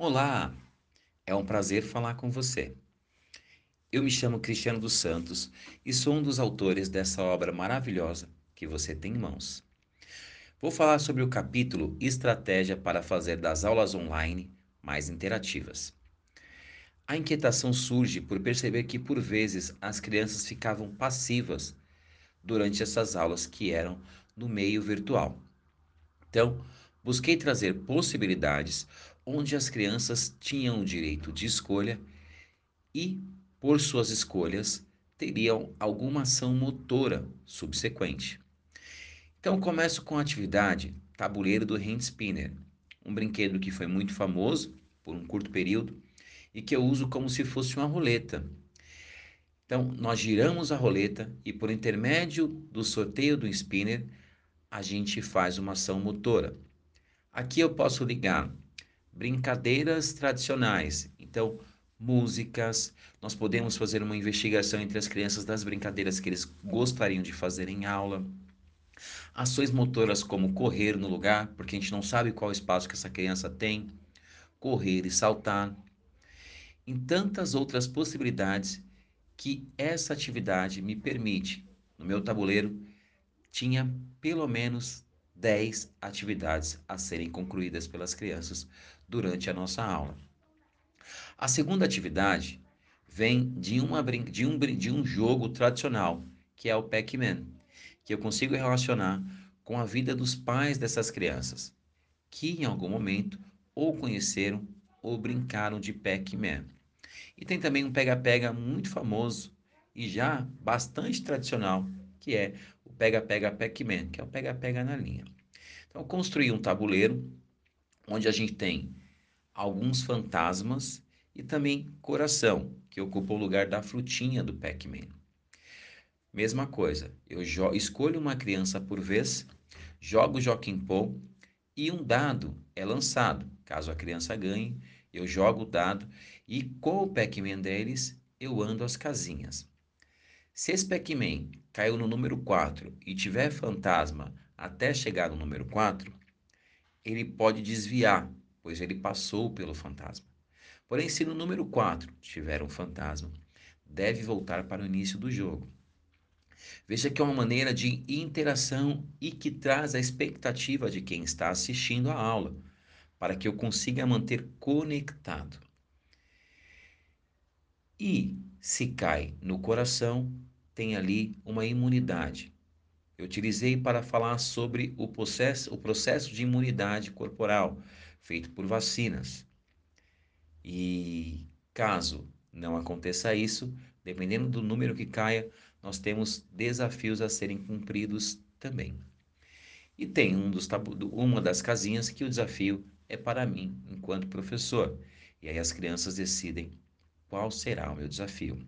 Olá, é um prazer falar com você. Eu me chamo Cristiano dos Santos e sou um dos autores dessa obra maravilhosa que você tem em mãos. Vou falar sobre o capítulo Estratégia para fazer das aulas online mais interativas. A inquietação surge por perceber que, por vezes, as crianças ficavam passivas durante essas aulas que eram no meio virtual. Então, busquei trazer possibilidades onde as crianças tinham o direito de escolha e, por suas escolhas, teriam alguma ação motora subsequente. Então, começo com a atividade Tabuleiro do Hand Spinner, um brinquedo que foi muito famoso por um curto período e que eu uso como se fosse uma roleta. Então, nós giramos a roleta e, por intermédio do sorteio do spinner, a gente faz uma ação motora. Aqui eu posso ligar brincadeiras tradicionais. Então, músicas, nós podemos fazer uma investigação entre as crianças das brincadeiras que eles gostariam de fazer em aula. Ações motoras como correr no lugar, porque a gente não sabe qual espaço que essa criança tem, correr e saltar. Em tantas outras possibilidades que essa atividade me permite. No meu tabuleiro tinha pelo menos 10 atividades a serem concluídas pelas crianças durante a nossa aula. A segunda atividade vem de, uma, de, um, de um jogo tradicional, que é o Pac-Man, que eu consigo relacionar com a vida dos pais dessas crianças, que em algum momento ou conheceram ou brincaram de Pac-Man. E tem também um pega-pega muito famoso e já bastante tradicional, que é pega-pega Pac-Man, que é o pega-pega na linha. Então, construí um tabuleiro onde a gente tem alguns fantasmas e também coração, que ocupa o lugar da frutinha do Pac-Man. Mesma coisa, eu escolho uma criança por vez, jogo o Joaquim Pô e um dado é lançado. Caso a criança ganhe, eu jogo o dado e com o Pac-Man deles eu ando as casinhas. Se esse Pac-Man caiu no número 4 e tiver fantasma até chegar no número 4, ele pode desviar pois ele passou pelo fantasma. Porém, se no número 4 tiver um fantasma, deve voltar para o início do jogo. Veja que é uma maneira de interação e que traz a expectativa de quem está assistindo a aula, para que eu consiga manter conectado. E se cai no coração, tem ali uma imunidade. Eu utilizei para falar sobre o processo, o processo de imunidade corporal, feito por vacinas. E caso não aconteça isso, dependendo do número que caia, nós temos desafios a serem cumpridos também. E tem um dos uma das casinhas que o desafio é para mim, enquanto professor. E aí as crianças decidem qual será o meu desafio.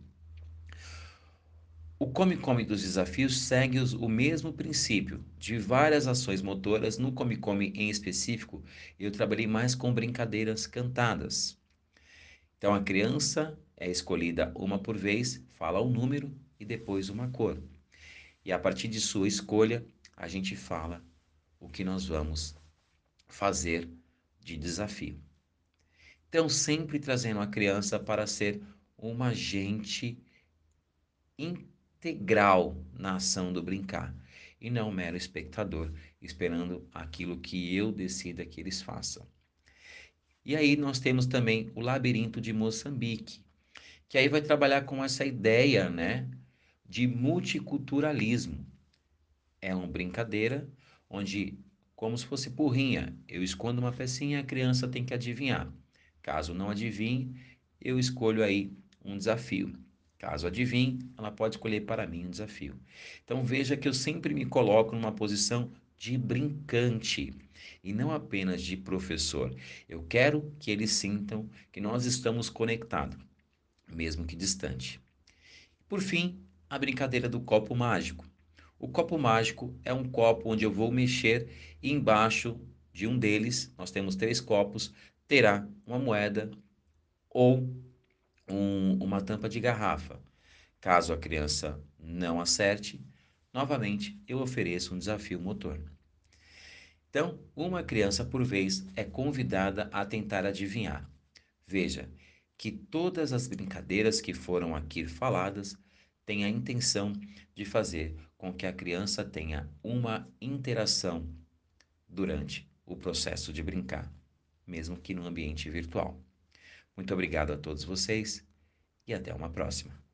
O Come Come dos desafios segue o mesmo princípio de várias ações motoras. No Come Come em específico, eu trabalhei mais com brincadeiras cantadas. Então a criança é escolhida uma por vez, fala um número e depois uma cor. E a partir de sua escolha, a gente fala o que nós vamos fazer de desafio. Então, sempre trazendo a criança para ser uma agente integral na ação do brincar e não um mero espectador esperando aquilo que eu decida que eles façam. E aí nós temos também o labirinto de Moçambique, que aí vai trabalhar com essa ideia, né, de multiculturalismo. É uma brincadeira onde como se fosse porrinha, eu escondo uma pecinha, a criança tem que adivinhar. Caso não adivinhe, eu escolho aí um desafio. Caso adivinhe, ela pode escolher para mim um desafio. Então veja que eu sempre me coloco numa posição de brincante e não apenas de professor. Eu quero que eles sintam que nós estamos conectados, mesmo que distante. Por fim, a brincadeira do copo mágico. O copo mágico é um copo onde eu vou mexer e embaixo de um deles, nós temos três copos, terá uma moeda ou um, uma tampa de garrafa. Caso a criança não acerte, novamente eu ofereço um desafio motor. Então, uma criança por vez é convidada a tentar adivinhar. Veja que todas as brincadeiras que foram aqui faladas têm a intenção de fazer com que a criança tenha uma interação durante o processo de brincar, mesmo que no ambiente virtual. Muito obrigado a todos vocês e até uma próxima.